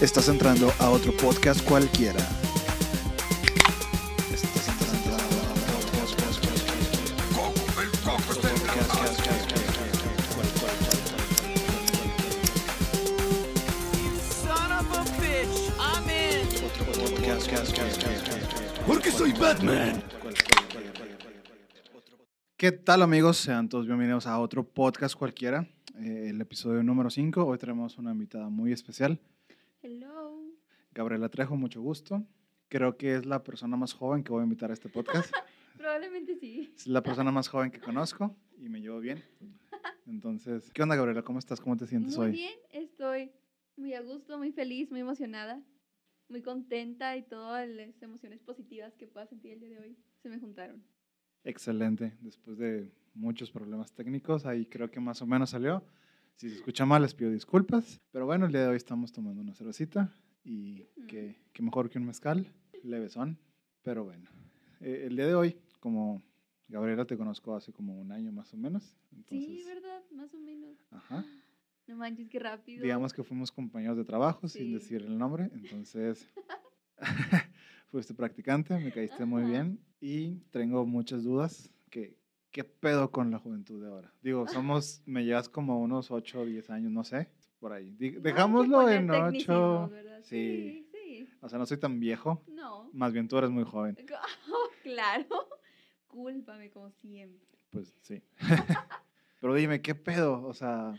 Estás entrando a otro podcast cualquiera. Porque soy Batman. ¿Qué tal amigos? Sean todos bienvenidos a otro podcast cualquiera. Eh, el episodio número 5. Hoy tenemos una invitada muy especial. Hello. Gabriela Trejo, mucho gusto. Creo que es la persona más joven que voy a invitar a este podcast. Probablemente sí. Es la persona más joven que conozco y me llevo bien. Entonces, ¿qué onda Gabriela? ¿Cómo estás? ¿Cómo te sientes Muy hoy? bien, estoy muy a gusto, muy feliz, muy emocionada, muy contenta y todas las emociones positivas que pueda sentir el día de hoy se me juntaron. Excelente. Después de muchos problemas técnicos, ahí creo que más o menos salió. Si se escucha mal, les pido disculpas. Pero bueno, el día de hoy estamos tomando una cervecita y que, que mejor que un mezcal, levesón. Pero bueno, eh, el día de hoy, como Gabriela te conozco hace como un año más o menos. Entonces, sí, ¿verdad? Más o menos. Ajá. No manches, qué rápido. Digamos que fuimos compañeros de trabajo, sin Sí. decir el nombre. Entonces, fuiste practicante, me caíste muy Ajá. bien y tengo muchas dudas. Que, ¿Qué pedo con la juventud de ahora? Digo, somos, me llevas como unos 8 o 10 años, no sé, por ahí. Dejámoslo en 8. tecnicismos, ¿verdad? Sí. Sí, sí. O sea, no soy tan viejo, No. más bien tú eres muy joven. claro. Cúlpame como siempre. Pues sí. Pero dime, ¿qué pedo? O sea,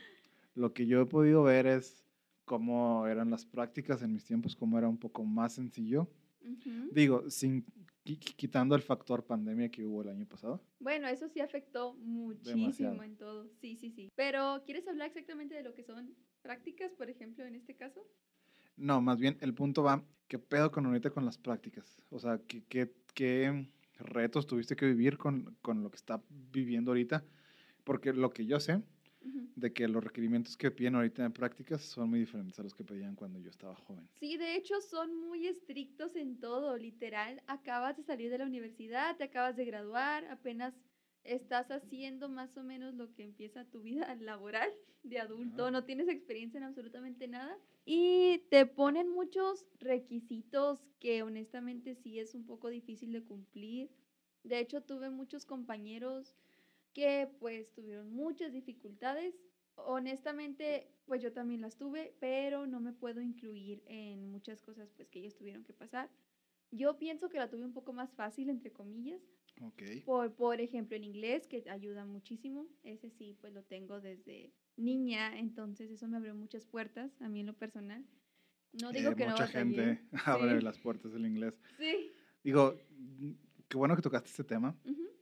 lo que yo he podido ver es cómo eran las prácticas en mis tiempos, cómo era un poco más sencillo. Digo, sin quitando el factor pandemia que hubo el año pasado. Bueno, eso sí afectó muchísimo Demasiado. en todo. Sí, sí, sí. Pero, ¿quieres hablar exactamente de lo que son prácticas, por ejemplo, en este caso? No, más bien el punto va, ¿qué pedo con ahorita con las prácticas? O sea, ¿qué, qué, qué retos tuviste que vivir con, con lo que está viviendo ahorita? Porque lo que yo sé, De que los requerimientos que piden ahorita en prácticas son muy diferentes a los que pedían cuando yo estaba joven. Sí, de hecho son muy estrictos en todo, literal. Acabas de salir de la universidad, te acabas de graduar, apenas estás haciendo más o menos lo que empieza tu vida laboral de adulto, Ajá. no tienes experiencia en absolutamente nada y te ponen muchos requisitos que honestamente sí es un poco difícil de cumplir. De hecho, tuve muchos compañeros que pues tuvieron muchas dificultades. Honestamente, pues yo también las tuve, pero no me puedo incluir en muchas cosas pues que ellos tuvieron que pasar. Yo pienso que la tuve un poco más fácil, entre comillas, Ok. por, por ejemplo, el inglés, que ayuda muchísimo. Ese sí, pues lo tengo desde niña, entonces eso me abrió muchas puertas a mí en lo personal. No digo Eh, que mucha no gente abre Sí. las puertas del inglés. Sí. Digo, mm, qué bueno que tocaste este tema.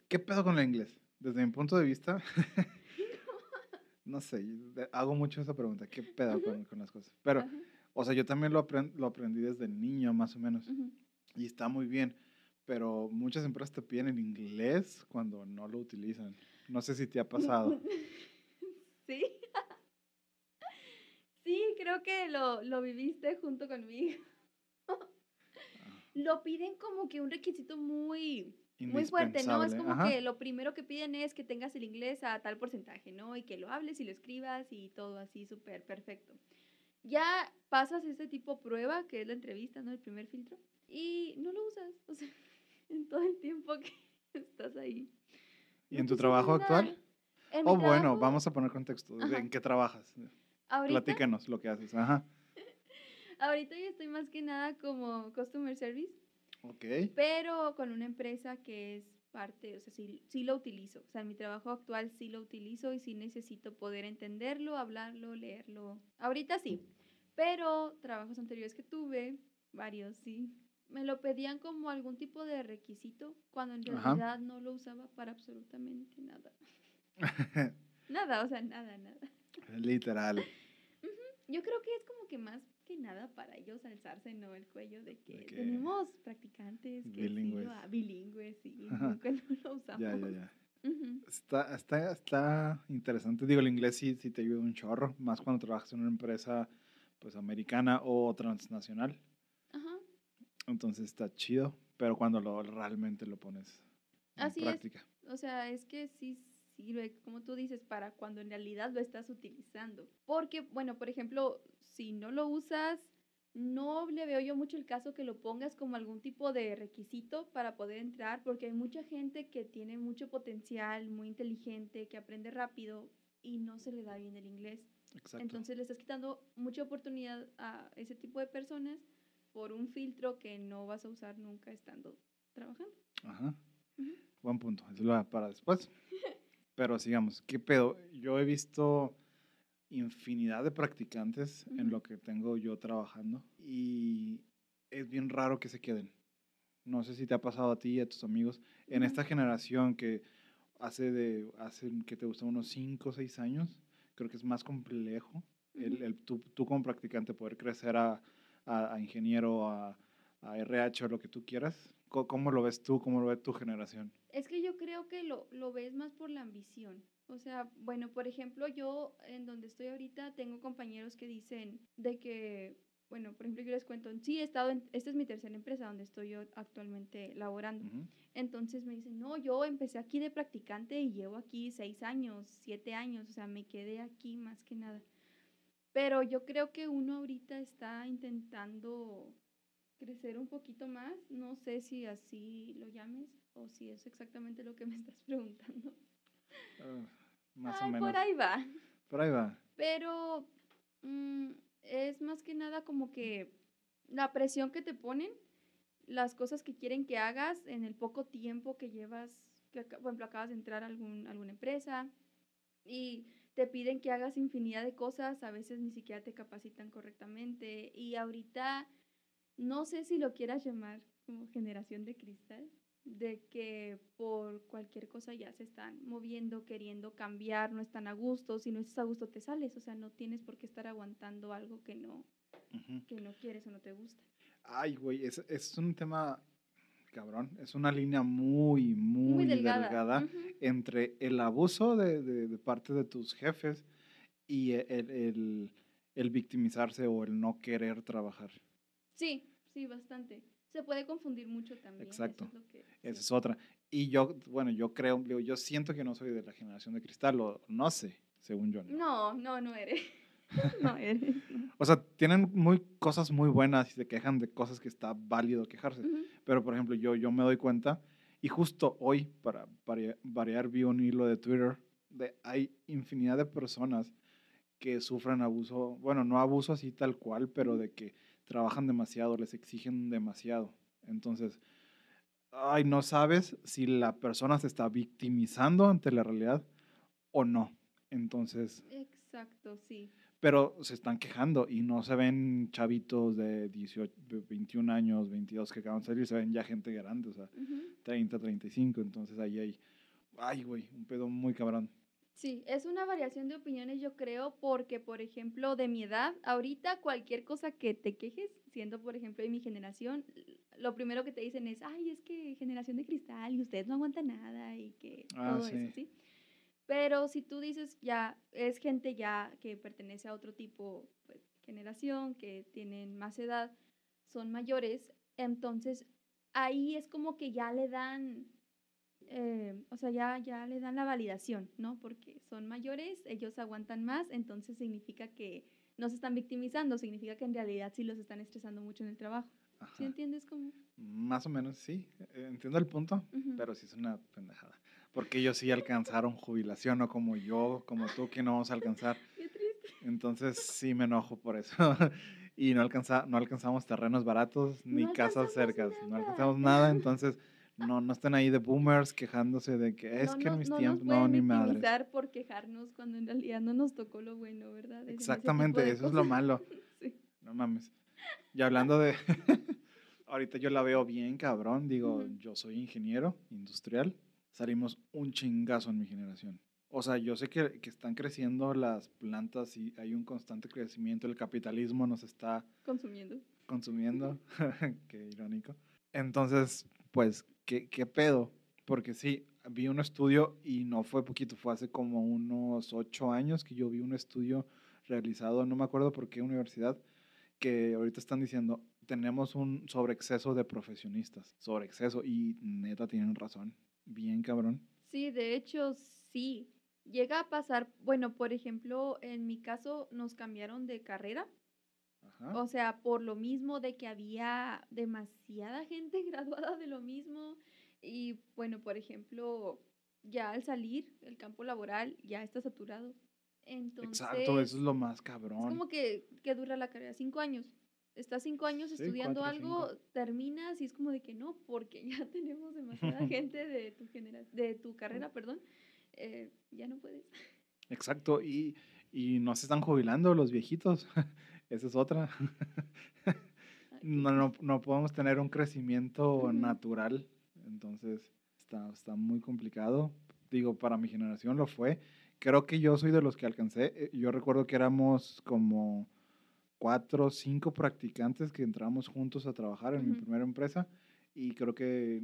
¿Qué pedo con el inglés? Desde mi punto de vista, no sé, de- hago mucho esa pregunta, ¿qué pedo con, con las cosas? Pero, o sea, yo también lo, apren- lo aprendí desde niño, más o menos, y está muy bien, pero muchas empresas te piden en inglés cuando no lo utilizan. No sé si te ha pasado. Sí. Sí, creo que lo, lo viviste junto conmigo. Lo piden como que un requisito muy, muy fuerte, ¿no? Es como ajá. que lo primero que piden es que tengas el inglés a tal porcentaje, ¿no? Y que lo hables y lo escribas y todo así súper perfecto. Ya pasas ese tipo de prueba, que es la entrevista, ¿no? El primer filtro, y no lo usas, o sea, en todo el tiempo que estás ahí. ¿Y en tu trabajo nada. actual? En Oh, bueno, trabajo, vamos a poner contexto. Ajá. ¿En qué trabajas? ahorita, Platícanos lo que haces. Ajá. ahorita yo estoy más que nada como customer service, Ok. pero con una empresa que es parte, o sea, sí, sí lo utilizo. O sea, en mi trabajo actual sí lo utilizo y sí necesito poder entenderlo, hablarlo, leerlo. Ahorita sí, pero trabajos anteriores que tuve, varios sí, me lo pedían como algún tipo de requisito cuando en Ajá. realidad no lo usaba para absolutamente nada. Nada, o sea, nada, nada. Literal. Yo creo que es como que más que nada para ellos alzarse, ¿no? El cuello de que, que tenemos practicantes que bilingües. sí, bilingües, Ajá. nunca no lo usamos. Ya, ya, ya. Ujú. Está, está, está interesante. Digo, el inglés sí, sí te ayuda un chorro, más cuando trabajas en una empresa pues americana o transnacional. Ajá. Entonces está chido, pero cuando lo realmente lo pones en Así es. práctica. O sea, es que sí sirve, como tú dices, para cuando en realidad lo estás utilizando. Porque, bueno, por ejemplo, si no lo usas, no le veo yo mucho el caso que lo pongas como algún tipo de requisito para poder entrar, porque hay mucha gente que tiene mucho potencial, muy inteligente, que aprende rápido y no se le da bien el inglés. Exacto. Entonces le estás quitando mucha oportunidad a ese tipo de personas por un filtro que no vas a usar nunca estando trabajando. Ajá. Ujú. Buen punto. Eso lo para después. Pero sigamos. ¿Qué pedo? Yo he visto infinidad de practicantes en lo que tengo yo trabajando y es bien raro que se queden. No sé si te ha pasado a ti y a tus amigos en esta generación que hace de hace que te gusta unos 5 o 6 años, creo que es más complejo el, el tú, tú como practicante poder crecer a, a- a ingeniero, a, a RH o lo que tú quieras. Co- ¿Cómo lo ves tú? ¿Cómo lo ve tu generación? Es que yo creo que lo, lo ves más por la ambición. O sea, bueno, por ejemplo, yo en donde estoy ahorita tengo compañeros que dicen de que, bueno, por ejemplo, yo les cuento, sí, he estado en, esta es mi tercera empresa donde estoy yo actualmente laborando. Entonces me dicen, no, yo empecé aquí de practicante y llevo aquí seis años, siete años, o sea, me quedé aquí más que nada. Pero yo creo que uno ahorita está intentando crecer un poquito más, no sé si así lo llames o si es exactamente lo que me estás preguntando. Ah, más Ay, o menos. por ahí va. Por ahí va. Pero mm, es más que nada como que la presión que te ponen, las cosas que quieren que hagas en el poco tiempo que llevas, que, por ejemplo, acabas de entrar a algún, alguna empresa y te piden que hagas infinidad de cosas, a veces ni siquiera te capacitan correctamente y ahorita no sé si lo quieras llamar como generación de cristal, de que por cualquier cosa ya se están moviendo, queriendo cambiar, no están a gusto, si no estás a gusto te sales, o sea, no tienes por qué estar aguantando algo que no, que no quieres o no te gusta. Ay, güey, es, es un tema cabrón. Es una línea muy, muy, Muy delgada. entre el abuso de, de- de parte de tus jefes y el, el- el victimizarse o el no querer trabajar. Sí, sí, bastante. Se puede confundir mucho también. eso Exacto. es lo que- Esa es otra. Y yo, bueno, yo creo, yo siento que no soy de la generación de cristal, o no sé, según yo. ¿no? No, no, no eres. no eres. O sea, tienen muy, cosas muy buenas y se quejan de cosas que está válido quejarse. Pero, por ejemplo, yo, yo me doy cuenta, y justo hoy, para varia- variar, vi un hilo de Twitter, de hay infinidad de personas que sufren abuso, bueno, no abuso así tal cual, pero de que trabajan demasiado, les exigen demasiado. Entonces, ay, no sabes si la persona se está victimizando ante la realidad o no. Entonces, Exacto, sí. pero se están quejando y no se ven chavitos de 18, de 21 años, 22 que acaban de salir, se ven ya gente grande, o sea, Ujú. 30, 35, entonces ahí hay, ay, güey, un pedo muy cabrón. Sí, es una variación de opiniones, yo creo, porque, por ejemplo, de mi edad, ahorita cualquier cosa que te quejes, siendo, por ejemplo, de mi generación, lo primero que te dicen es, ay, es que generación de cristal y ustedes no aguantan nada y que Ah, todo sí. eso, ¿sí? Pero si tú dices, ya, es gente ya que pertenece a otro tipo, pues, generación, que tienen más edad, son mayores, entonces ahí es como que ya le dan eh, o sea, ya, ya le dan la validación, ¿no? Porque son mayores, ellos aguantan más, entonces significa que no se están victimizando, significa que en realidad sí los están estresando mucho en el trabajo. Ajá. ¿Sí entiendes cómo? Más o menos, sí, entiendo el punto, Ujú. pero sí es una pendejada. Porque ellos sí alcanzaron jubilación, no como yo, como tú, que no vamos a alcanzar. Qué triste. Entonces sí me enojo por eso. y no, alcanza, no alcanzamos terrenos baratos ni No casas cercas. No nada. alcanzamos nada, entonces no, no estén ahí de boomers quejándose de que es no que en nos- mis no tiempos, nos no, pueden ni victimizar por quejarnos cuando en realidad no nos tocó lo bueno, ¿verdad? Es Exactamente, eso es lo malo. Sí. No mames. Y hablando de. ahorita yo la veo bien, cabrón. Digo, yo soy ingeniero industrial. Salimos un chingazo en mi generación. O sea, yo sé que, que están creciendo las plantas y hay un constante crecimiento. El capitalismo nos está Consumiendo. consumiendo. Qué irónico. Entonces, pues, ¿qué, ¿qué pedo? Porque sí, vi un estudio y no fue poquito, fue hace como unos ocho años que yo vi un estudio realizado, no me acuerdo por qué universidad, que ahorita están diciendo, tenemos un sobreexceso de profesionistas, sobreexceso, y neta tienen razón, bien cabrón. Sí, de hecho, sí. Llega a pasar, bueno, por ejemplo, en mi caso nos cambiaron de carrera Ajá. O sea, por lo mismo de que había demasiada gente graduada de lo mismo. Y bueno, por ejemplo, ya al salir, el campo laboral ya está saturado. Entonces, Exacto, eso es lo más es cabrón. como que, que dura la carrera, cinco años. Estás cinco años Sí, estudiando cuatro, algo, cinco. terminas y es como de que no, porque ya tenemos demasiada gente de tu genera de tu carrera, perdón, eh, ya no puedes. Exacto, y, y no se están jubilando los viejitos. Esa es otra. Qué No, no, no podemos tener un crecimiento natural. Entonces, está, está muy complicado. Digo, para mi generación lo fue. Creo que yo soy de los que alcancé. eh, Yo recuerdo que éramos como cuatro o cinco practicantes que entramos juntos a trabajar en mi primera empresa. Y creo que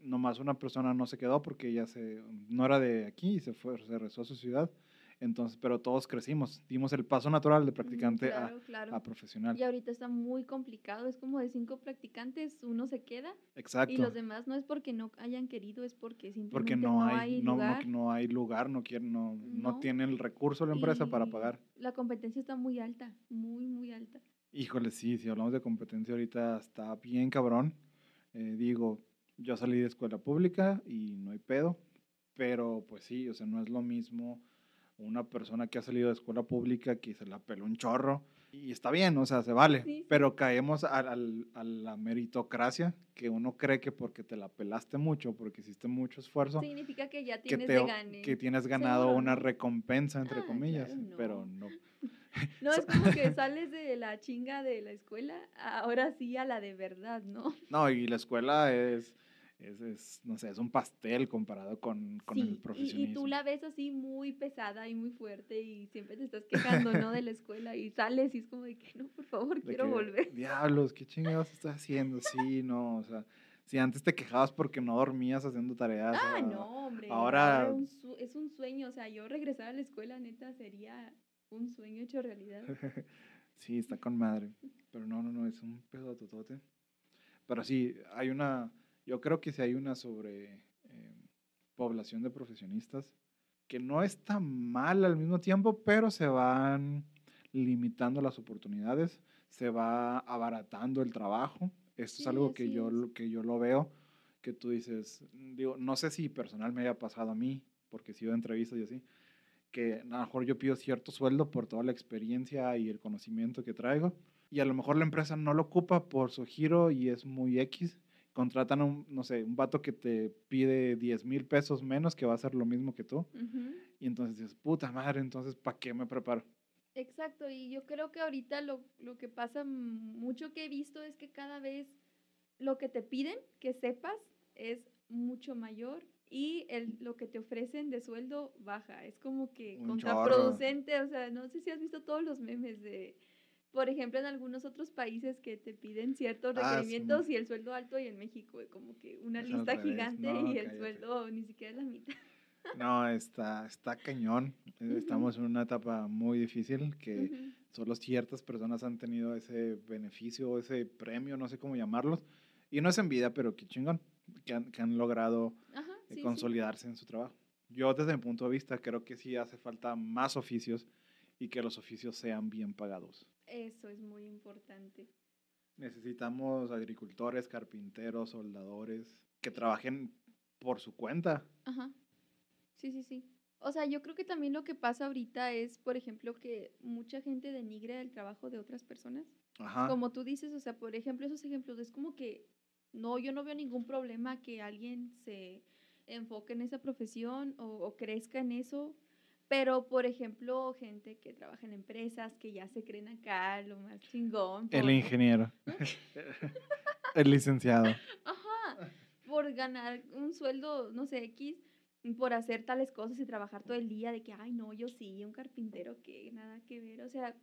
nomás una persona no se quedó porque ella se, no era de aquí y se fue, se regresó a su ciudad. Entonces, pero todos crecimos, dimos el paso natural de practicante a- claro, a, profesional. Y ahorita está muy complicado, es como de cinco practicantes, uno se queda Exacto. y los demás no es porque no hayan querido, es porque simplemente porque no, hay, no, no- lugar. no hay lugar, no quieren, no, no No. tienen el recurso la empresa para pagar. La competencia está muy alta, muy, muy alta. Híjole, sí, si hablamos de competencia ahorita está bien cabrón. Eh, digo, yo salí de escuela pública y no hay pedo, pero pues sí, o sea, no es lo mismo una persona que ha salido de escuela pública que se la peló un chorro y está bien, o sea, se vale, Sí, pero caemos al- al- a, la meritocracia, que uno cree que porque te la pelaste mucho, porque hiciste mucho esfuerzo, Significa que ya que, tienes te, de o- gane. que tienes ganado Seguro, una recompensa, entre Ah, comillas, claro, pero no. no. No es como que sales de la chinga de la escuela, ahora sí a la de verdad, ¿no? No, y la escuela es, es, es, no sé, es un pastel comparado con, con Sí, el y- profesionismo. Y, tú la ves así muy pesada y muy fuerte y siempre te estás quejando, ¿no? De la escuela y sales y es como de que no, por favor, De quiero que, volver. Diablos, ¿qué chingados estás haciendo? Sí, no, o sea, si antes te quejabas porque no dormías haciendo tareas. Ah, ah, no, hombre. ahora- un es un sueño, o sea, yo regresar a la escuela, neta, sería un sueño hecho realidad. sí, está con madre. Pero no, no, no, es un pedo totote. Pero sí, hay una, yo creo que sí hay una sobre eh, población de profesionistas que no está mal al mismo tiempo, pero se van limitando las oportunidades, se va abaratando el trabajo. Esto es Sí, algo que yo, es. que yo lo veo, que tú dices, digo, no sé si personal me haya pasado a mí, porque he sido de entrevistas y así, que a lo mejor yo pido cierto sueldo por toda la experiencia y el conocimiento que traigo, y a lo mejor la empresa no lo ocupa por su giro y es muy X. Contratan a un, no sé, un vato que te pide 10 mil pesos menos, que va a hacer lo mismo que tú, y entonces dices, puta madre, entonces, ¿para qué me preparo? Exacto, y yo creo que ahorita lo, lo que pasa mucho que he visto es que cada vez lo que te piden que sepas es mucho mayor y el, lo que te ofrecen de sueldo baja. Es como que Un chorro. contraproducente, o sea, no sé si has visto todos los memes de, por ejemplo, en algunos otros países que te piden ciertos Ah, requerimientos Simón. y el sueldo alto y en México como que una Es lista gigante no, y el cállate. sueldo ni siquiera es la mitad. No, está, está cañón. Eh. Estamos en una etapa muy difícil que solo ciertas personas han tenido ese beneficio, ese premio, no sé cómo llamarlos. Y no es envidia, pero qué chingón, que han, que han logrado Ajá, eh, sí, sí. consolidarse en su trabajo. Yo desde mi punto de vista creo que sí hace falta más oficios y que los oficios sean bien pagados. Eso es muy importante. Necesitamos agricultores, carpinteros, soldadores que trabajen por su cuenta. Ajá. Sí, sí, sí. O sea, yo creo que también lo que pasa ahorita es, por ejemplo, que mucha gente denigre el trabajo de otras personas. Ajá. Como tú dices, o sea, por ejemplo, esos ejemplos, es como que no, yo no veo ningún problema que alguien se enfoque en esa profesión o, o crezca en eso. Pero, por ejemplo, gente que trabaja en empresas que ya se creen acá lo más chingón. El ingeniero. El licenciado. Ajá, por ganar un sueldo, no sé, X, por hacer tales cosas y trabajar todo el día de que, ay, no, yo sí, un carpintero que nada que ver, o sea,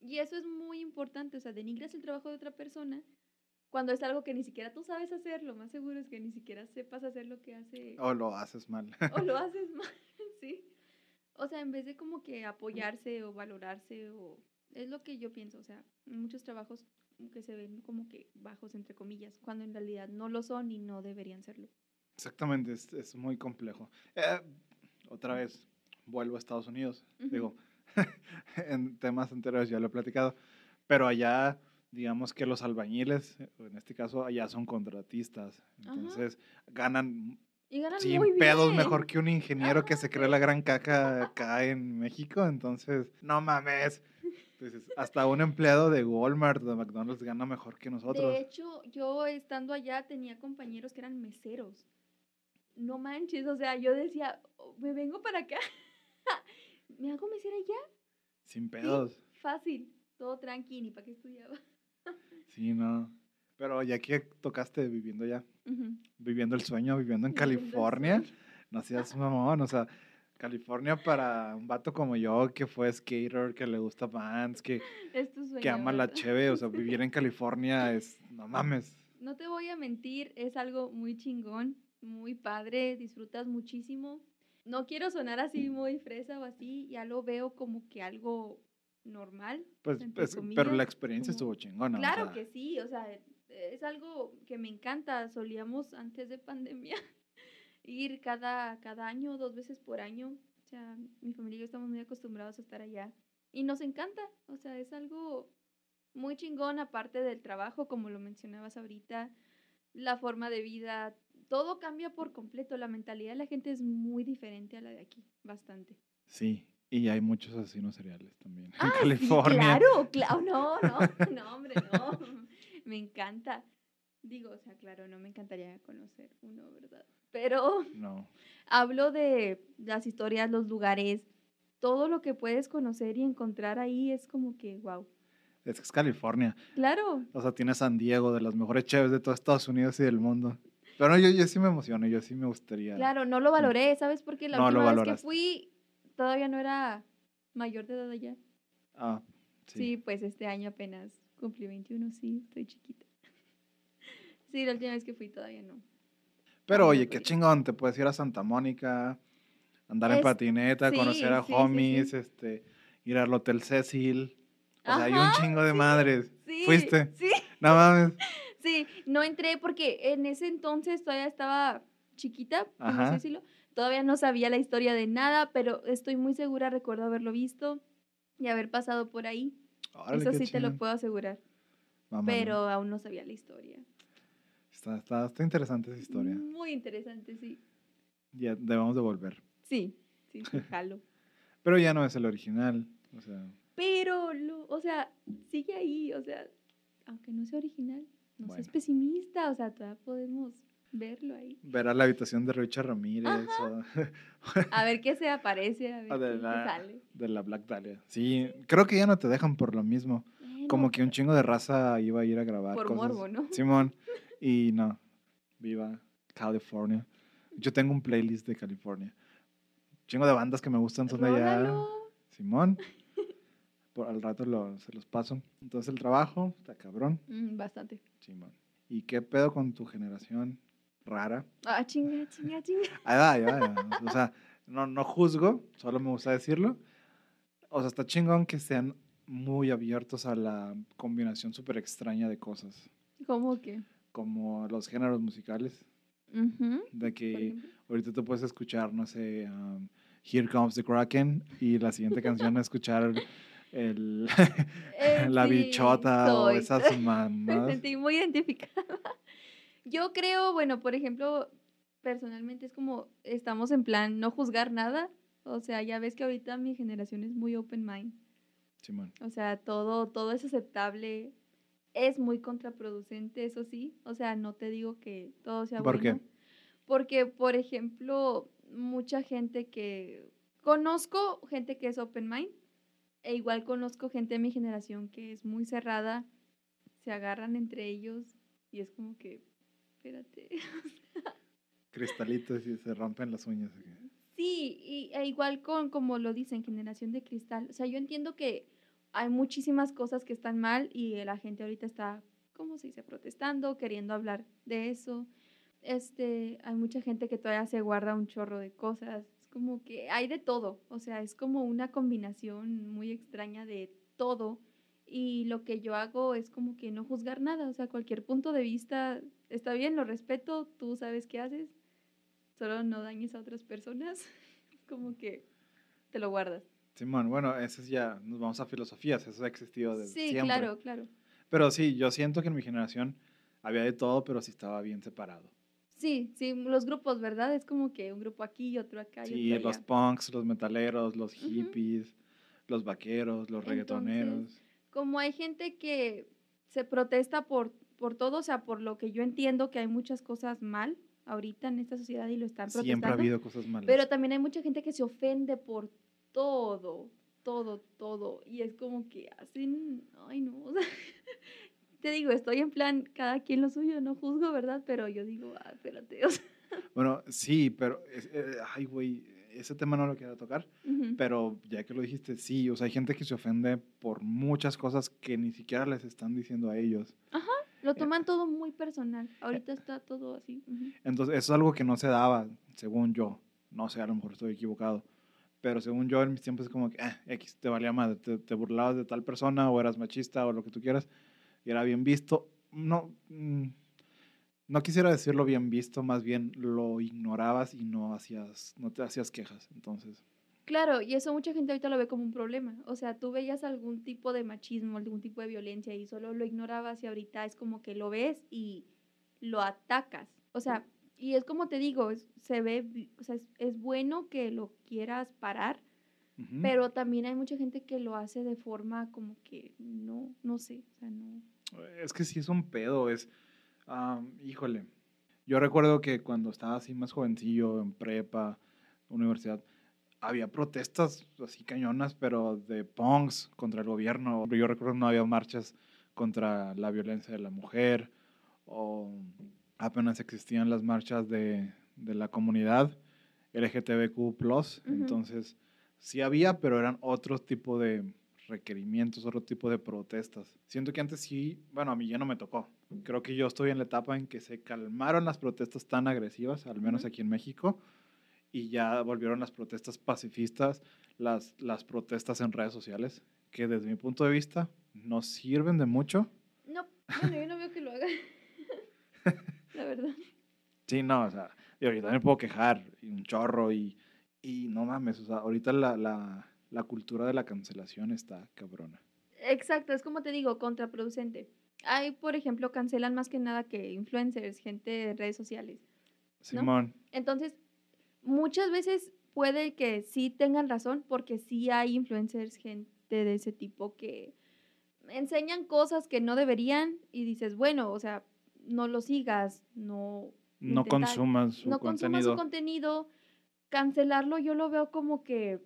y eso es muy importante, o sea, denigras el trabajo de otra persona cuando es algo que ni siquiera tú sabes hacer, lo más seguro es que ni siquiera sepas hacer lo que hace O lo haces mal. o lo haces mal, ¿sí? O sea, en vez de como que apoyarse o valorarse o es lo que yo pienso, o sea, muchos trabajos que se ven como que bajos entre comillas, cuando en realidad no lo son y no deberían serlo. Exactamente, es, es muy complejo. Eh, otra vez, vuelvo a Estados Unidos. Digo, en temas anteriores ya lo he platicado, Pero allá, digamos que los albañiles, en este caso, allá son contratistas. Entonces, ganan Y ganan sin muy pedos mejor que un ingeniero que se cree la gran caca acá en México. Entonces, no mames. Entonces, hasta un empleado de Walmart, de McDonald's, gana mejor que nosotros. De hecho, yo estando allá tenía compañeros que eran meseros. No manches, o sea, yo decía, "Oh, me vengo para acá. ¿Me hago mesera ya? Sin pedos. Fácil, todo tranqui, ni para qué estudiaba. Sí, no. Pero ya que tocaste viviendo allá, Ujú. viviendo el sueño, viviendo en California, no seas mamón, o sea, California para un vato como yo que fue skater, que le gusta bands, que, Es tu sueño, que ama la cheve, o sea, vivir en California es, no mames. No te voy a mentir, es algo muy chingón, muy padre, disfrutas muchísimo. No quiero sonar así muy fresa o así, ya lo veo como que algo normal. Pues, entre es- pero la experiencia como- estuvo chingona. o Claro sea, que sí, o sea, es algo que me encanta. Solíamos antes de pandemia ir cada, cada año, dos veces por año. O sea, mi familia y yo estamos muy acostumbrados a estar allá. Y nos encanta, o sea, es algo muy chingón aparte del trabajo, como lo mencionabas ahorita, la forma de vida, todo cambia por completo. La mentalidad de la gente es muy diferente a la de aquí, bastante. Sí, y hay muchos asesinos seriales también en Ah, sí, California. claro, claro, no, no, no, hombre, no. Encanta. Digo, o sea, claro, no me encantaría conocer uno, ¿verdad? Pero No, hablo de las historias, los lugares, todo lo que puedes conocer y encontrar ahí es como que, wow. es que es California. Claro, O sea, tiene San Diego, de las mejores cheves de todo Estados Unidos y del mundo. Pero yo, yo sí me emociono, yo sí me gustaría. claro, no lo valoré, ¿sabes? Porque la No última vez que fui todavía no era mayor de edad allá. Ah, Sí. sí. pues este año apenas cumplí 21, sí, estoy chiquita. Sí, la última vez que fui todavía no. Pero oye, no qué chingón, te puedes ir a Santa Mónica, andar en Es- patineta, conocer a sí, sí, sí, homies, sí. este, ir al Hotel Cecil. O sea, hay un Ajá, chingo de madres. Sí, ¿Fuiste? Sí, No mames. sí, no entré porque en ese entonces todavía estaba chiquita, por así Ajá. decirlo. Todavía no sabía la historia de nada, pero estoy muy segura, recuerdo haberlo visto y haber pasado por ahí. Órale, Eso sí te lo puedo asegurar, Mamá, pero aún no sabía la historia. Está, está, está interesante esa historia. Muy interesante, sí. Ya debemos de volver. Sí, sí, sí, jalo. Pero ya no es el original. O sea, Pero, lo, o sea, sigue ahí, o sea, aunque no sea original, no Bueno. seas pesimista, o sea, todavía podemos verlo ahí. ver a la habitación de Richard Ramírez o A ver qué se aparece, a ver O de qué, la- sale. de la Black Dahlia. Sí, creo que ya no te dejan por lo mismo. Como que un chingo de raza iba a ir a grabar Por cosas. morbo, ¿no? Simón. Y no. Viva California. Yo tengo un playlist de California. Chingo de bandas que me gustan son de allá. Simón. Por al rato lo- se los paso. Entonces el trabajo está cabrón. Mm, bastante. Simón. ¿Y qué pedo con tu generación rara? Ah, chinga, chinga, chinga. Ahí va, ahí va, ahí va. O sea, no, no juzgo, solo me gusta decirlo. O sea, está chingón que sean muy abiertos a la combinación súper extraña de cosas, ¿Cómo que? como los géneros musicales, Ujú, de por que ahorita tú puedes escuchar, no sé, um, Here Comes the Kraken y la siguiente canción escuchar el, Eh, la bichota o esas Me mamadas. sentí muy identificada. Yo creo, bueno, por ejemplo, personalmente es como estamos en plan no juzgar nada. O sea, ya ves que ahorita mi generación es muy open mind. Simón. O sea, todo, todo es aceptable. Es muy contraproducente, eso sí. O sea, no te digo que todo sea ¿Por qué? bueno. Porque, por ejemplo, mucha gente que... Conozco gente que es open mind. E igual conozco gente de mi generación que es muy cerrada. Se agarran entre ellos. Y es como que, espérate. Cristalitos y se rompen las uñas. Sí, y, e igual con, como lo dicen, generación de cristal. O sea, yo entiendo que hay muchísimas cosas que están mal y la gente ahorita está, ¿cómo se dice?, protestando, queriendo hablar de eso. Este, hay mucha gente que todavía se guarda un chorro de cosas. Es como que hay de todo. O sea, es como una combinación muy extraña de todo. Y lo que yo hago es como que no juzgar nada. O sea, cualquier punto de vista está bien, lo respeto, tú sabes qué haces solo no dañes a otras personas. Como que te lo guardas. Simón, bueno, eso es ya, nos vamos a filosofías, eso ha existido desde Sí, siempre. claro, claro. Pero sí, yo siento que en mi generación había de todo, pero sí estaba bien separado. Sí, sí, los grupos, ¿verdad? Es como que un grupo aquí y otro acá y Sí, otro los allá. punks, los metaleros, los hippies, los vaqueros, los reggaetoneros. Como hay gente que se protesta por, por todo, o sea, por lo que yo entiendo que hay muchas cosas mal ahorita en esta sociedad y lo están Siempre ha protestando. habido cosas malas. Pero también hay mucha gente que se ofende por todo, todo, todo. Y es como que hacen, ay no, o sea, te digo, estoy en plan, cada quien lo suyo, no juzgo, ¿verdad? Pero yo digo, ah, espérate, o sea, Bueno, sí, pero, eh, ay, güey, ese tema no lo quiero tocar, pero ya que lo dijiste, sí, o sea, hay gente que se ofende por muchas cosas que ni siquiera les están diciendo a ellos. lo toman todo muy personal. Ahorita está todo así. Entonces, eso es algo que no se daba, según yo. No sé, a lo mejor estoy equivocado. Pero según yo, en mis tiempos es como que, ah, X, te valía madre, te, te burlabas de tal persona o eras machista o lo que tú quieras y era bien visto. No, mm, no quisiera decirlo bien visto, más bien lo ignorabas y no hacías, no te hacías quejas. Entonces, Claro, y eso mucha gente ahorita lo ve como un problema. O sea, tú veías algún tipo de machismo, algún tipo de violencia y solo lo ignorabas y ahorita es como que lo ves y lo atacas. O sea, y es como te digo, es- se ve, o sea, es, es bueno que lo quieras parar, pero también hay mucha gente que lo hace de forma como que no, no sé, o sea, no. Es que sí es un pedo, es, ah, híjole, yo recuerdo que cuando estaba así más jovencillo, en prepa, universidad, había protestas así cañonas, pero de punks contra el gobierno. Yo recuerdo no había marchas contra la violencia de la mujer, o apenas existían las marchas de, de la comunidad LGTBQ+, Ujú. entonces sí había, pero eran otro tipo de requerimientos, otro tipo de protestas. Siento que antes sí, bueno, a mí ya no me tocó. Creo que yo estoy en la etapa en que se calmaron las protestas tan agresivas, al menos Ujú. aquí en México, y ya volvieron las protestas pacifistas, las, las protestas en redes sociales, que desde mi punto de vista no sirven de mucho. No, bueno, yo no veo que lo haga. La verdad. Sí, no, o sea, y ahorita me puedo quejar, y un chorro, y, y no mames, o sea, ahorita la, la, la cultura de la cancelación está cabrona. Exacto, es como te digo, contraproducente. Hay, por ejemplo, cancelan más que nada que influencers, gente de redes sociales. ¿No? Simón, Entonces, muchas veces puede que sí tengan razón, porque sí hay influencers, gente de ese tipo que enseñan cosas que no deberían y dices, bueno, o sea, no lo sigas, no, no intentar- consumas su no consumas contenido. su contenido. Cancelarlo yo lo veo como que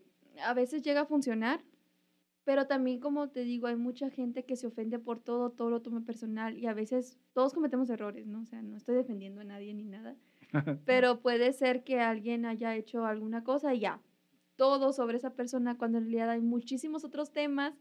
a veces llega a funcionar, pero también como te digo, hay mucha gente que se ofende por todo, todo lo toma personal y a veces todos cometemos errores, ¿no? O sea, no estoy defendiendo a nadie ni nada, pero puede ser que alguien haya hecho alguna cosa y ya, todo sobre esa persona cuando en realidad hay muchísimos otros temas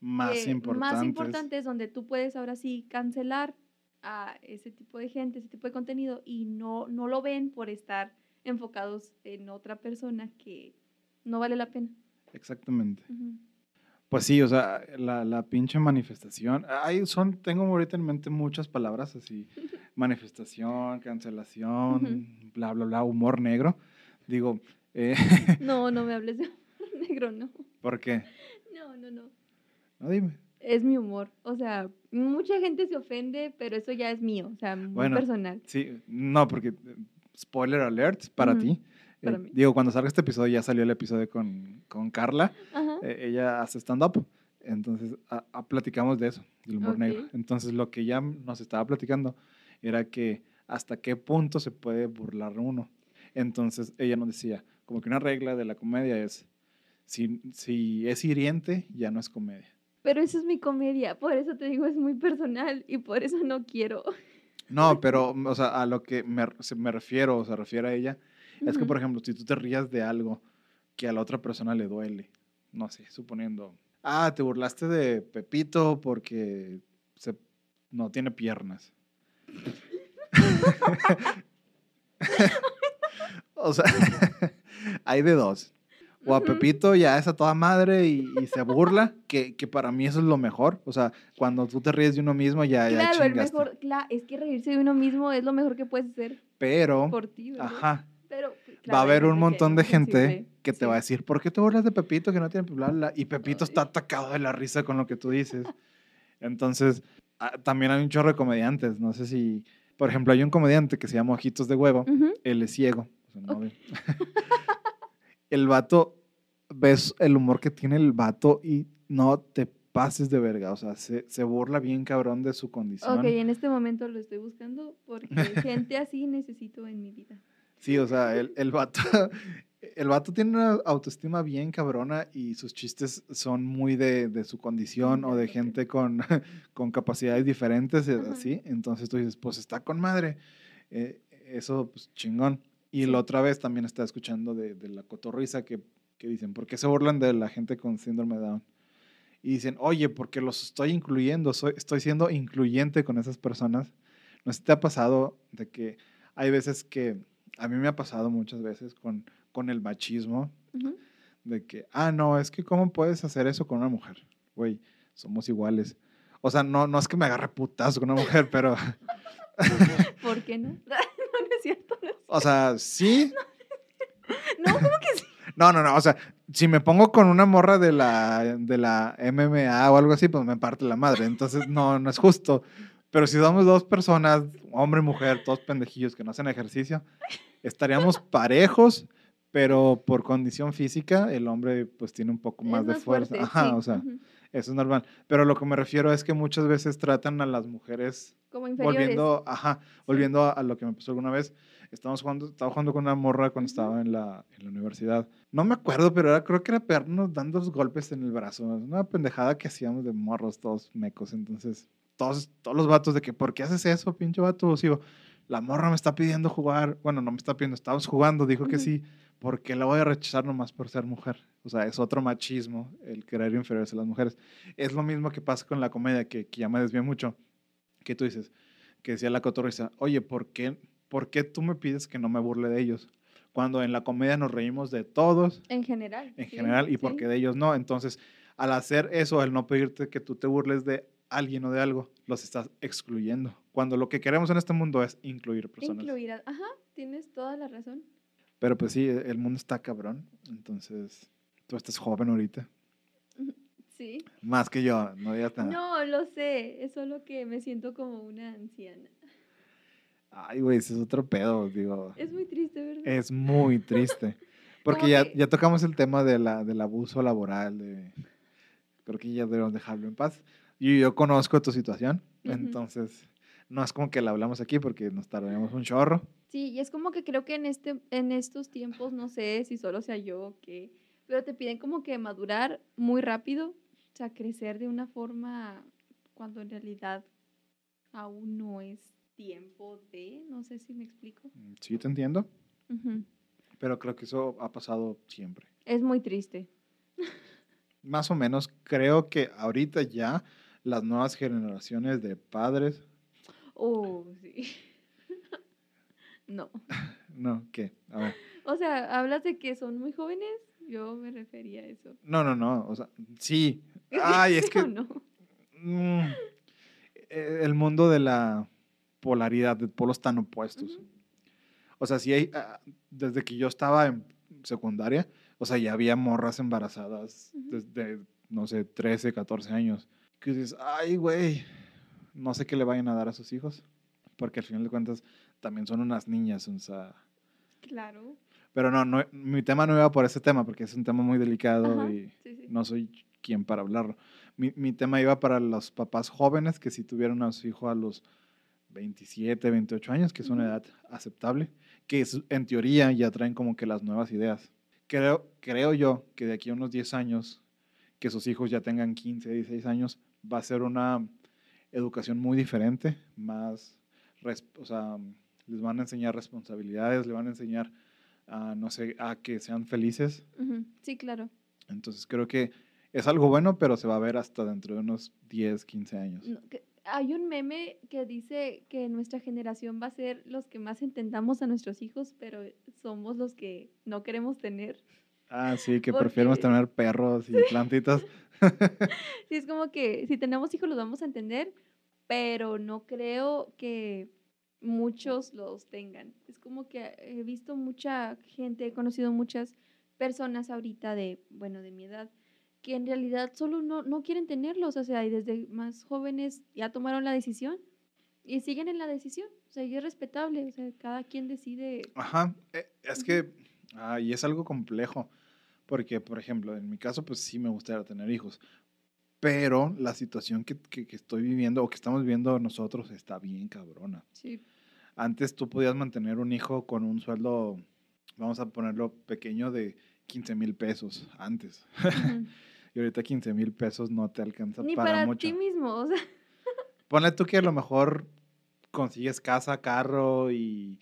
más que- importantes. más importantes donde tú puedes ahora sí cancelar a ese tipo de gente, ese tipo de contenido y no, no lo ven por estar enfocados en otra persona que no vale la pena. Exactamente. Pues sí, o sea, la, la pinche manifestación. Ahí son, tengo ahorita en mente muchas palabras así. Manifestación, cancelación, bla, bla, bla, humor negro. Digo, eh, No, no me hables de humor negro, no. ¿por qué? No, no, no. No, dime. Es mi humor. O sea, mucha gente se ofende, pero eso ya es mío, o sea, muy Bueno, personal. Sí, no, porque, eh, spoiler alert para ti. Para Eh, mí. digo, cuando salga este episodio, ya salió el episodio con, con Carla. Eh, ella hace stand-up. Entonces, a- a- platicamos de eso, del humor negro. Entonces, lo que ella nos estaba platicando era que hasta qué punto se puede burlar uno. Entonces, ella nos decía, como que una regla de la comedia es, si, si es hiriente, ya no es comedia. Pero eso es mi comedia, por eso te digo, es muy personal y por eso no quiero. No, pero, o sea, a lo que me, me refiero, o se refiere a ella, es que, por ejemplo, si tú te rías de algo que a la otra persona le duele, no sé, suponiendo, ah, te burlaste de Pepito porque se, no tiene piernas. o sea, hay de dos. O a. Pepito ya es a toda madre y, y se burla, que, que para mí eso es lo mejor. O sea, cuando tú te ríes de uno mismo, ya, ya Claro, el chingaste. mejor, claro, es que reírse de uno mismo es lo mejor que puedes hacer Pero, por ti, ¿verdad? ajá, Pero va a claro, haber un montón de gente que te Sí. va a decir, ¿por qué te burlas de Pepito que no tiene bla, bla? Y Pepito Ay. está atacado de la risa con lo que tú dices. Entonces, también hay un chorro de comediantes. No sé si, por ejemplo, hay un comediante que se llama Ojitos de Huevo. Ujú. Él es ciego. no Ok. ve. el vato, ves el humor que tiene el vato y no te pases de verga. O sea, se, se burla bien cabrón de su condición. Ok, en este momento lo estoy buscando porque gente así necesito en mi vida. Sí, o sea, el, el vato, el vato tiene una autoestima bien cabrona y sus chistes son muy de, de su condición o de gente con, con capacidades diferentes, eh, así. Entonces tú dices, pues está con madre. Eh, eso, pues chingón. Y la otra vez también estaba escuchando de, de la cotorriza que, que dicen, ¿por qué se burlan de la gente con síndrome de Down? Y dicen, oye, porque los estoy incluyendo, soy, estoy siendo incluyente con esas personas. ¿No sé si te ha pasado de que hay veces que, a mí me ha pasado muchas veces con, con el machismo, de que, ah, no, es que ¿cómo puedes hacer eso con una mujer? Güey, somos iguales. O sea, no, no es que me agarre putazo con una mujer, pero, ¿Por qué no? no, no es cierto. No, es- o sea, sí. no, ¿cómo que sí? No, no, no, o sea, si me pongo con una morra de la, de la MMA o algo así, pues me parte la madre. Entonces, no, no es justo. Pero si somos dos personas, hombre y mujer, todos pendejillos que no hacen ejercicio, estaríamos parejos, pero por condición física, el hombre pues tiene un poco más de fuerza. fuerte, Ajá, sí, o sea, eso es normal. Pero lo que me refiero es que muchas veces tratan a las mujeres Como inferiores. volviendo, ajá, volviendo a, a lo que me pasó alguna vez. Estamos jugando, estaba jugando con una morra cuando estaba en la, en la universidad. No me acuerdo, pero era, creo que era pegarnos dando golpes en el brazo. Una pendejada que hacíamos de morros todos mecos. Entonces, todos, todos los vatos de que, ¿por qué haces eso, pinche vato? Sigo, la morra me está pidiendo jugar. Bueno, no me está pidiendo, estábamos jugando. Dijo que sí. ¿Por qué la voy a rechazar nomás por ser mujer? O sea, es otro machismo el querer inferiorse a las mujeres. Es lo mismo que pasa con la comedia, que, que ya me desvié mucho. Que tú dices, que decía la cotorriza, oye, ¿por qué, ¿por qué tú me pides que no me burle de ellos? Cuando en la comedia nos reímos de todos, En general. en sí, general, y sí. porque de ellos no. Entonces, al hacer eso, al no pedirte que tú te burles de alguien o de algo, los estás excluyendo. Cuando lo que queremos en este mundo es incluir personas. Incluir a- Ajá, tienes toda la razón. Pero pues sí, el mundo está cabrón. Entonces, tú estás joven ahorita. Sí. Más que yo, no digas nada. No, lo sé. Es solo que me siento como una anciana. Ay, güey, ese es otro pedo, digo. Es muy triste, ¿verdad? Es muy triste. Porque ya, que- ya tocamos el tema de la, del abuso laboral. De, creo que ya debemos dejarlo en paz. Y yo conozco tu situación, Ujú. entonces no es como que la hablamos aquí porque nos tardaríamos un chorro. Sí, y es como que creo que en, este, en estos tiempos, no sé si solo sea yo o qué, pero te piden como que madurar muy rápido, o sea, crecer de una forma cuando en realidad aún no es tiempo de, no sé si me explico. Mm, Sí, te entiendo, Ujú. pero creo que eso ha pasado siempre. Es muy triste. Más o menos, creo que ahorita ya las nuevas generaciones de padres, Oh, sí. no. no, ¿qué? A ver. O sea, hablas de que son muy jóvenes, yo me refería a eso. No, no, no, o sea, sí. Ay, es ¿Sí que no? Mm, eh, el mundo de la polaridad, de polos tan opuestos. O sea, sí hay, ah, desde que yo estaba en secundaria, o sea, ya había morras embarazadas Ujú. desde, no sé, 13, 14 años. Que dices, ay, güey, no sé qué le vayan a dar a sus hijos, porque al final de cuentas también son unas niñas, o sea... Claro. Pero no, no, mi tema no iba por ese tema, porque es un tema muy delicado Ajá, y sí, sí. no soy quien para hablarlo. Mi, mi tema iba para los papás jóvenes que si tuvieron a su hijo a los 27, 28 años, que es una edad aceptable, que es- en teoría ya traen como que las nuevas ideas. Creo, creo yo que de aquí a unos 10 años, que sus hijos ya tengan 15, 16 años, va a ser una educación muy diferente, más, o sea, les van a enseñar responsabilidades, le van a enseñar a, no sé, a que sean felices. Sí, claro. Entonces creo que es algo bueno, pero se va a ver hasta dentro de unos 10, 15 años. No, que- hay un meme que dice que nuestra generación va a ser los que más entendamos a nuestros hijos, pero somos los que no queremos tener. Ah, sí, que Porque- prefiero tener perros y plantitas. Sí, es como que si tenemos hijos los vamos a entender, pero no creo que muchos los tengan. Es como que he visto mucha gente, he conocido muchas personas ahorita de, bueno, de mi edad, que en realidad solo no, no quieren tenerlos, o sea, y desde más jóvenes ya tomaron la decisión y siguen en la decisión, o sea, y es respetable, o sea, cada quien decide. Ajá, eh, es que, ah, y es algo complejo, porque, por ejemplo, en mi caso, pues sí me gustaría tener hijos, pero la situación que, que- que estoy viviendo o que estamos viviendo nosotros está bien cabrona. Sí. Antes tú podías mantener un hijo con un sueldo, vamos a ponerlo pequeño, de 15 mil pesos antes. Ujú. Y ahorita 15 mil pesos no te alcanza Ni para, para, mucho. ti mismo, o sea, Ponle tú que a lo mejor consigues casa, carro y,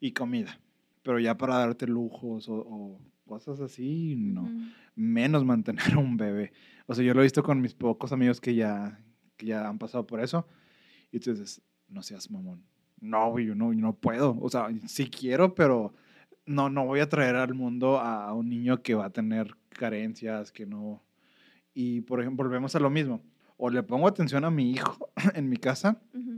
y comida, pero ya para darte lujos o, o cosas así, no. ujú. Menos mantener a un bebé. O sea, yo lo he visto con mis pocos amigos que ya, que ya han pasado por eso. Y tú dices, no seas mamón. No, yo no, yo no puedo. O sea, sí quiero, pero no, no voy a traer al mundo a un niño que va a tener carencias, que no. Y, por ejemplo, volvemos a lo mismo. O le pongo atención a mi hijo en mi casa Ujú.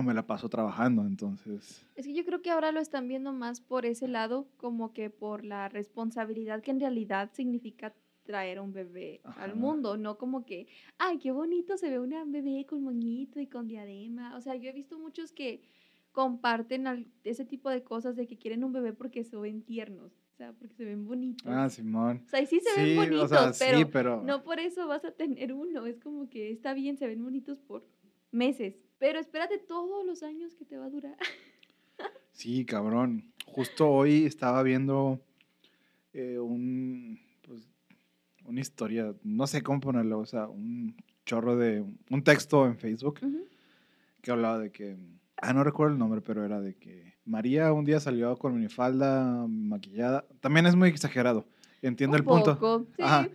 O me la paso trabajando. Entonces, Es que yo creo que ahora lo están viendo más por ese lado, como que por la responsabilidad que en realidad significa traer a un bebé Ajá. al mundo, no como que, ay, qué bonito se ve una bebé con moñito y con diadema. O sea, yo he visto muchos que comparten al- ese tipo de cosas de que quieren un bebé porque se ven tiernos, o sea, porque se ven bonitos. ah, Simón. o sea, y sí se ven bonitos, o sea, pero, sí, pero. no por eso vas a tener uno. Es como que está bien, se ven bonitos por meses, pero espérate todos los años que te va a durar. Sí, cabrón. Justo hoy estaba viendo eh, un, pues, una historia, no sé cómo ponerlo, o sea, un chorro de, un texto en Facebook que hablaba de que, ah, no recuerdo el nombre, pero era de que María un día salió con minifalda maquillada. También es muy exagerado, entiendo Un el punto. poco, sí. Ajá.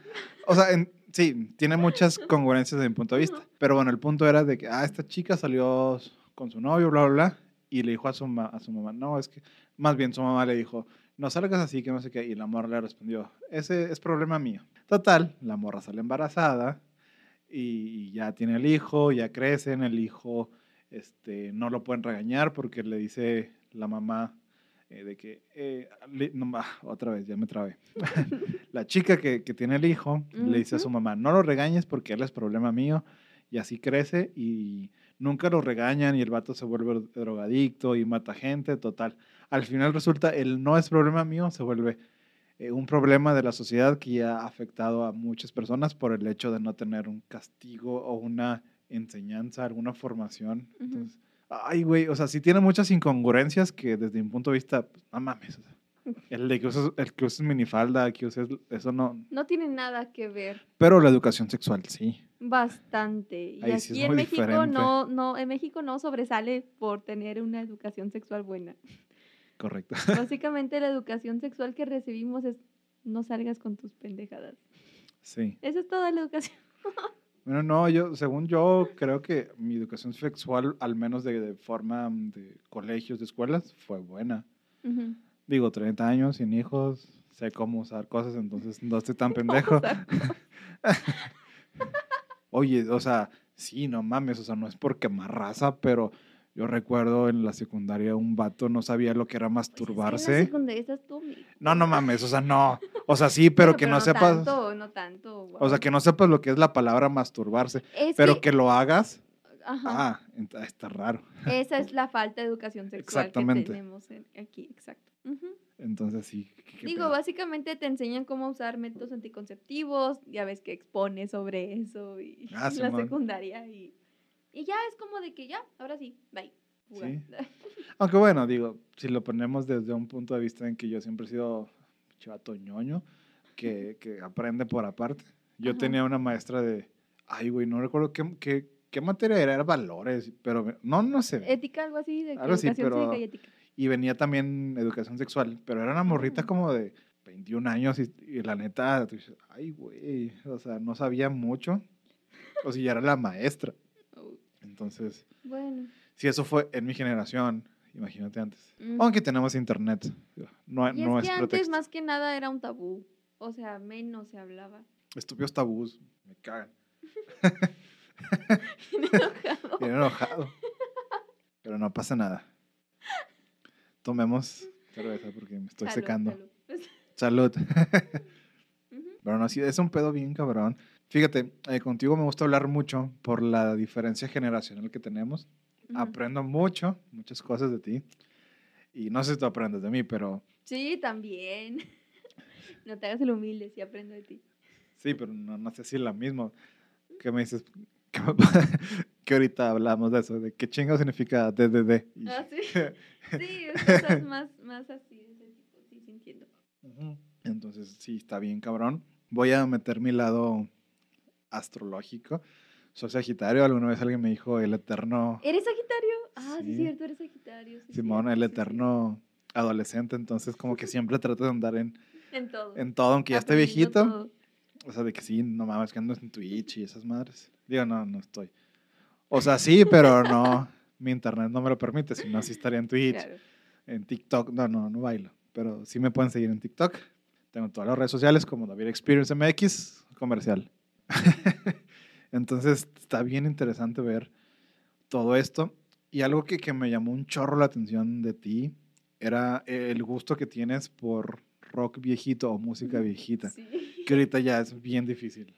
O sea, en- sí, tiene muchas congruencias desde mi punto de vista. Pero bueno, el punto era de que, ah, esta chica salió con su novio, bla, bla, bla, y le dijo a su, ma- a su mamá, no, es que, más bien su mamá le dijo, no salgas así, que no sé qué, y la morra le respondió, ese es problema mío. Total, la morra sale embarazada y, y ya tiene el hijo, ya crecen, el hijo este, no lo pueden regañar porque le dice la mamá eh, de que, eh, le- no, ah, otra vez, ya me trabé. la chica que, que tiene el hijo le dice a su mamá, no lo regañes porque él es problema mío, y así crece y nunca lo regañan y el vato se vuelve drogadicto y mata gente, total. Al final resulta, el no es problema mío, se vuelve eh, un problema de la sociedad que ya ha afectado a muchas personas por el hecho de no tener un castigo o una enseñanza, alguna formación. Ujú. Entonces, ay, güey, o sea, sí tiene muchas incongruencias que desde mi punto de vista, pues, no mames. o sea, el de que uses, el que uses minifalda, que uses, eso no. No tiene nada que ver. Pero la educación sexual, sí. Bastante. Y Ahí aquí sí en México diferente. no, no, en México no sobresale por tener una educación sexual buena. Correcto. Básicamente la educación sexual que recibimos es no salgas con tus pendejadas. Sí. Esa es toda la educación. Bueno, no, yo, según yo, creo que mi educación sexual, al menos de, de forma mm, de colegios, de escuelas, fue buena. Digo, 30 años, sin hijos, sé cómo usar cosas, entonces no estoy tan pendejo. Oye, o sea, sí, no mames, o sea, no es por quemar raza, pero yo recuerdo en la secundaria un vato no sabía lo que era Pues es que en la masturbarse. secundaria estás tú, mi- No, no mames, o sea, no. O sea, sí, pero que no sepas. Tanto, no tanto. O sea, que no sepas lo que es la palabra masturbarse, Es pero que lo hagas. ajá, Ah, ent- está raro. esa es la falta de educación sexual Exactamente. que tenemos en- aquí, exacto. Entonces sí. ¿qué- qué Digo, pedo? básicamente te enseñan cómo usar métodos anticonceptivos, ya ves que expone sobre eso y Ah, la secundaria y, y ya es como de que ya, ahora sí, bye. Sí. Aunque bueno, digo, si lo ponemos desde un punto de vista en que yo siempre he sido chivato ñoño, que, que aprende por aparte. Yo Ajá. tenía una maestra de, ay, güey, no recuerdo qué, qué, qué materia era, era valores, pero no, no sé. Ética, algo así, de Algo así, educación pero- cívica y ética. Y venía también educación sexual, pero era una morrita como de 21 años y, y la neta, tú dices, ay, güey, o sea, no sabía mucho. O si ya era la maestra. Entonces, Bueno, si eso fue en mi generación, imagínate antes. mm. Aunque tenemos internet, no, y no es es, que antes más que nada era un tabú, o sea, menos se hablaba. Estúpidos tabús, me cagan. Enojado. Bien enojado. Pero no pasa nada. Tomemos cerveza porque me estoy Salud, secando. salud. Pero no, sí, es un pedo bien cabrón. Fíjate, eh, contigo me gusta hablar mucho por la diferencia generacional que tenemos. Ujú. Aprendo mucho, muchas cosas de ti. Y no sé si tú aprendes de mí, pero Sí, también. No te hagas el humilde, sí aprendo de ti. sí, pero no, no sé si es la misma. ¿Qué me dices? Que, me- que ahorita hablamos de eso, de qué chingo significa DDD. Ah, sí. Sí, cosas más, más así de ese tipo, sí, sí entiendo. Ujú. Entonces, sí, está bien, cabrón. Voy a meter mi lado astrológico. Soy Sagitario. Alguna vez alguien me dijo el eterno ¿Eres Sagitario? Ah, sí, Sí. cierto, eres Sagitario. sí, Simón, el sí. eterno adolescente. Entonces, como que siempre trato de andar en, En todo. en todo, aunque ya esté viejito. todo. O sea, de que sí, no mames, que ando en Twitch y esas madres. Digo, no, no estoy. O sea, sí, pero no. Mi internet no me lo permite, si no, sí estaría en Twitch. Claro. En TikTok, no, no, no bailo. Pero sí me pueden seguir en TikTok. Tengo todas las redes sociales como David Experience MX, comercial. Entonces está bien interesante ver todo esto. Y algo que, que me llamó un chorro la atención de ti era el gusto que tienes por rock viejito o música viejita. Sí. Que ahorita ya es bien difícil.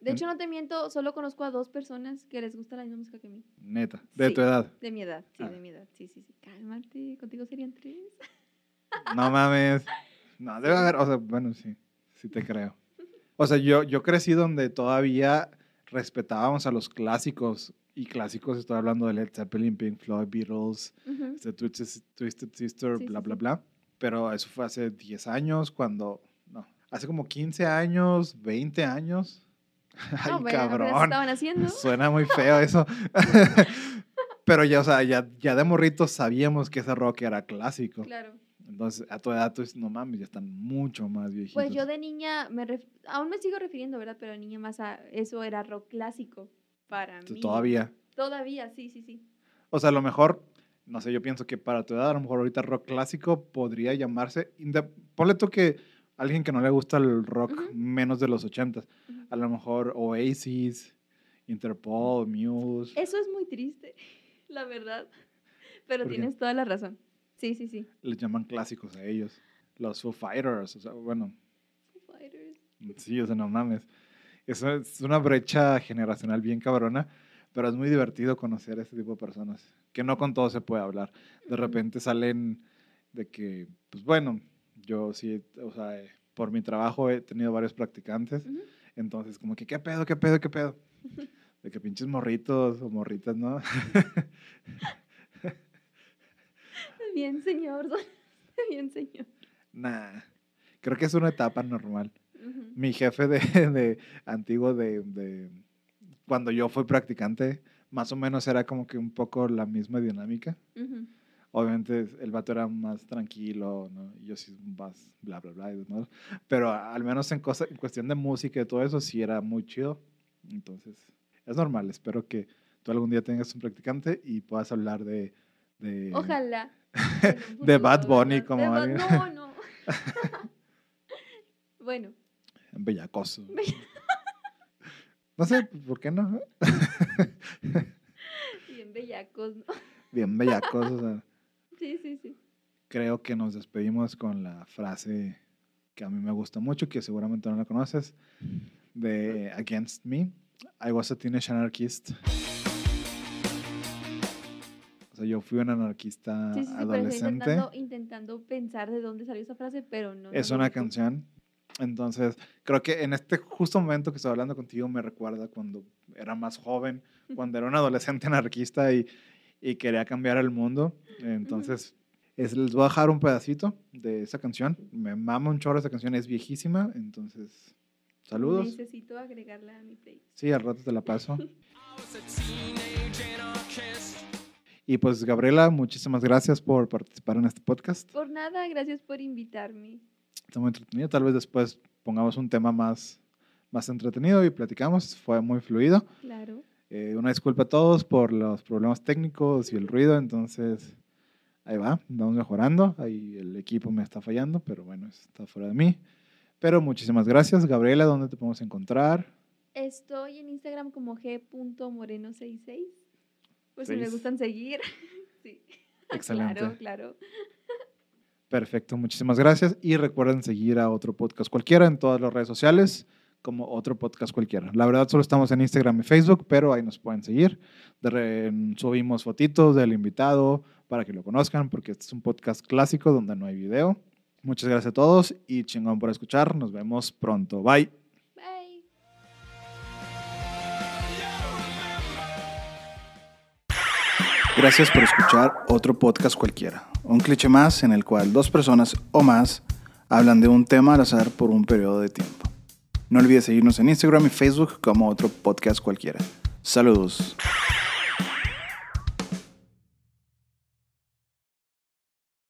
De hecho, no te miento, solo conozco a dos personas que les gusta la misma música que a mí. Neta. De Sí. tu edad. De mi edad, sí, Ah. de mi edad. Sí, sí, sí. Cálmate, contigo serían tres. No mames. No, debe haber, o sea, bueno, sí, sí te creo. O sea, yo, yo crecí donde todavía respetábamos a los clásicos, y clásicos estoy hablando de Led Zeppelin, Pink Floyd, Beatles, este, Twisted, Twisted Sister, Sí, bla, bla, bla. Pero eso fue hace 10 años, cuando, no, hace como 15 años, 20 años. Ay, No, bueno, apenas cabrón. estaban haciendo. Suena muy feo eso. Pero ya, o sea, ya, ya de morritos sabíamos que ese rock era clásico. Claro. Entonces, a tu edad, tú dices, no mames, ya están mucho más viejitos. Pues yo de niña, me ref- aún me sigo refiriendo, ¿verdad? Pero de niña más a eso era rock clásico para Tú mí. Todavía. Todavía, sí, sí, sí. O sea, a lo mejor, no sé, yo pienso que para tu edad, a lo mejor ahorita rock clásico podría llamarse. Ponle tú que alguien que no le gusta el rock menos de los 80, Ujú. a lo mejor Oasis, Interpol, Muse. Eso es muy triste, la verdad. Pero tienes toda la razón. Sí, sí, sí. Les llaman clásicos a ellos. Los Foo Fighters, o sea, bueno, Foo Fighters. Sí, o sea, no mames. Eso es una brecha generacional bien cabrona, pero es muy divertido conocer a este tipo de personas, que no con todo se puede hablar. De repente salen de que, pues bueno, yo sí, o sea, eh, por mi trabajo he tenido varios practicantes, Ujú. entonces como que, ¿qué pedo, qué pedo, qué pedo? De que pinches morritos o morritas, ¿no? Bien, señor. Bien, señor. nah, creo que es una etapa normal. Ujú. mi jefe de, de antiguo de, de cuando yo fui practicante, más o menos era como que un poco la misma dinámica. Ujú. Obviamente el vato era más tranquilo, ¿no? Yo sí más bla, bla, bla. Pero al menos en, cosa, en cuestión de música y todo eso sí era muy chido. Entonces, es normal. Espero que tú algún día tengas un practicante y puedas hablar de... de Ojalá. de Bad Bunny como De Bad-. No, no. bueno, bellacoso. No sé, ¿por qué no? bien bellacos, ¿no? Bien bellacos, o sea. Sí, sí, sí. creo que nos despedimos con la frase que a mí me gusta mucho, que seguramente no la conoces, de Against Me. I was a teenage anarchist. O sea, yo fui un anarquista Sí, sí, sí, pero estoy adolescente. intentando, intentando pensar de dónde salió esa frase, pero no. no es lo una canción. Entonces, creo que en este justo momento que estoy hablando contigo me recuerda cuando era más joven, cuando era un adolescente anarquista y, y quería cambiar el mundo. Entonces, es- les voy a dejar un pedacito de esa canción. Me mama un chorro esa canción, es viejísima. Entonces, saludos. Necesito agregarla a mi playlist. Sí, al rato te la paso. Y pues, Gabriela, muchísimas gracias por participar en este podcast. Por nada, gracias por invitarme. Está muy entretenido. Tal vez después pongamos un tema más, más entretenido y platicamos. Fue muy fluido. Claro. Eh, una disculpa a todos por los problemas técnicos y el ruido, entonces ahí va, vamos mejorando. Ahí el equipo me está fallando, pero bueno, está fuera de mí. Pero muchísimas gracias, Gabriela. ¿Dónde te podemos encontrar? Estoy en Instagram como g.moreno66. Pues si me gustan seguir. sí. Excelente. Claro, claro. Perfecto, muchísimas gracias. Y recuerden seguir a otro podcast cualquiera en todas las redes sociales como otro podcast cualquiera. La verdad solo estamos en Instagram y Facebook, pero ahí nos pueden seguir. Re- subimos fotitos del invitado para que lo conozcan, porque este es un podcast clásico donde no hay video. Muchas gracias a todos y chingón por escuchar. Nos vemos pronto. Bye. Gracias por escuchar otro podcast cualquiera. Un cliché más en el cual dos personas o más hablan de un tema al azar por un periodo de tiempo. No olvides seguirnos en Instagram y Facebook como otro podcast cualquiera. Saludos.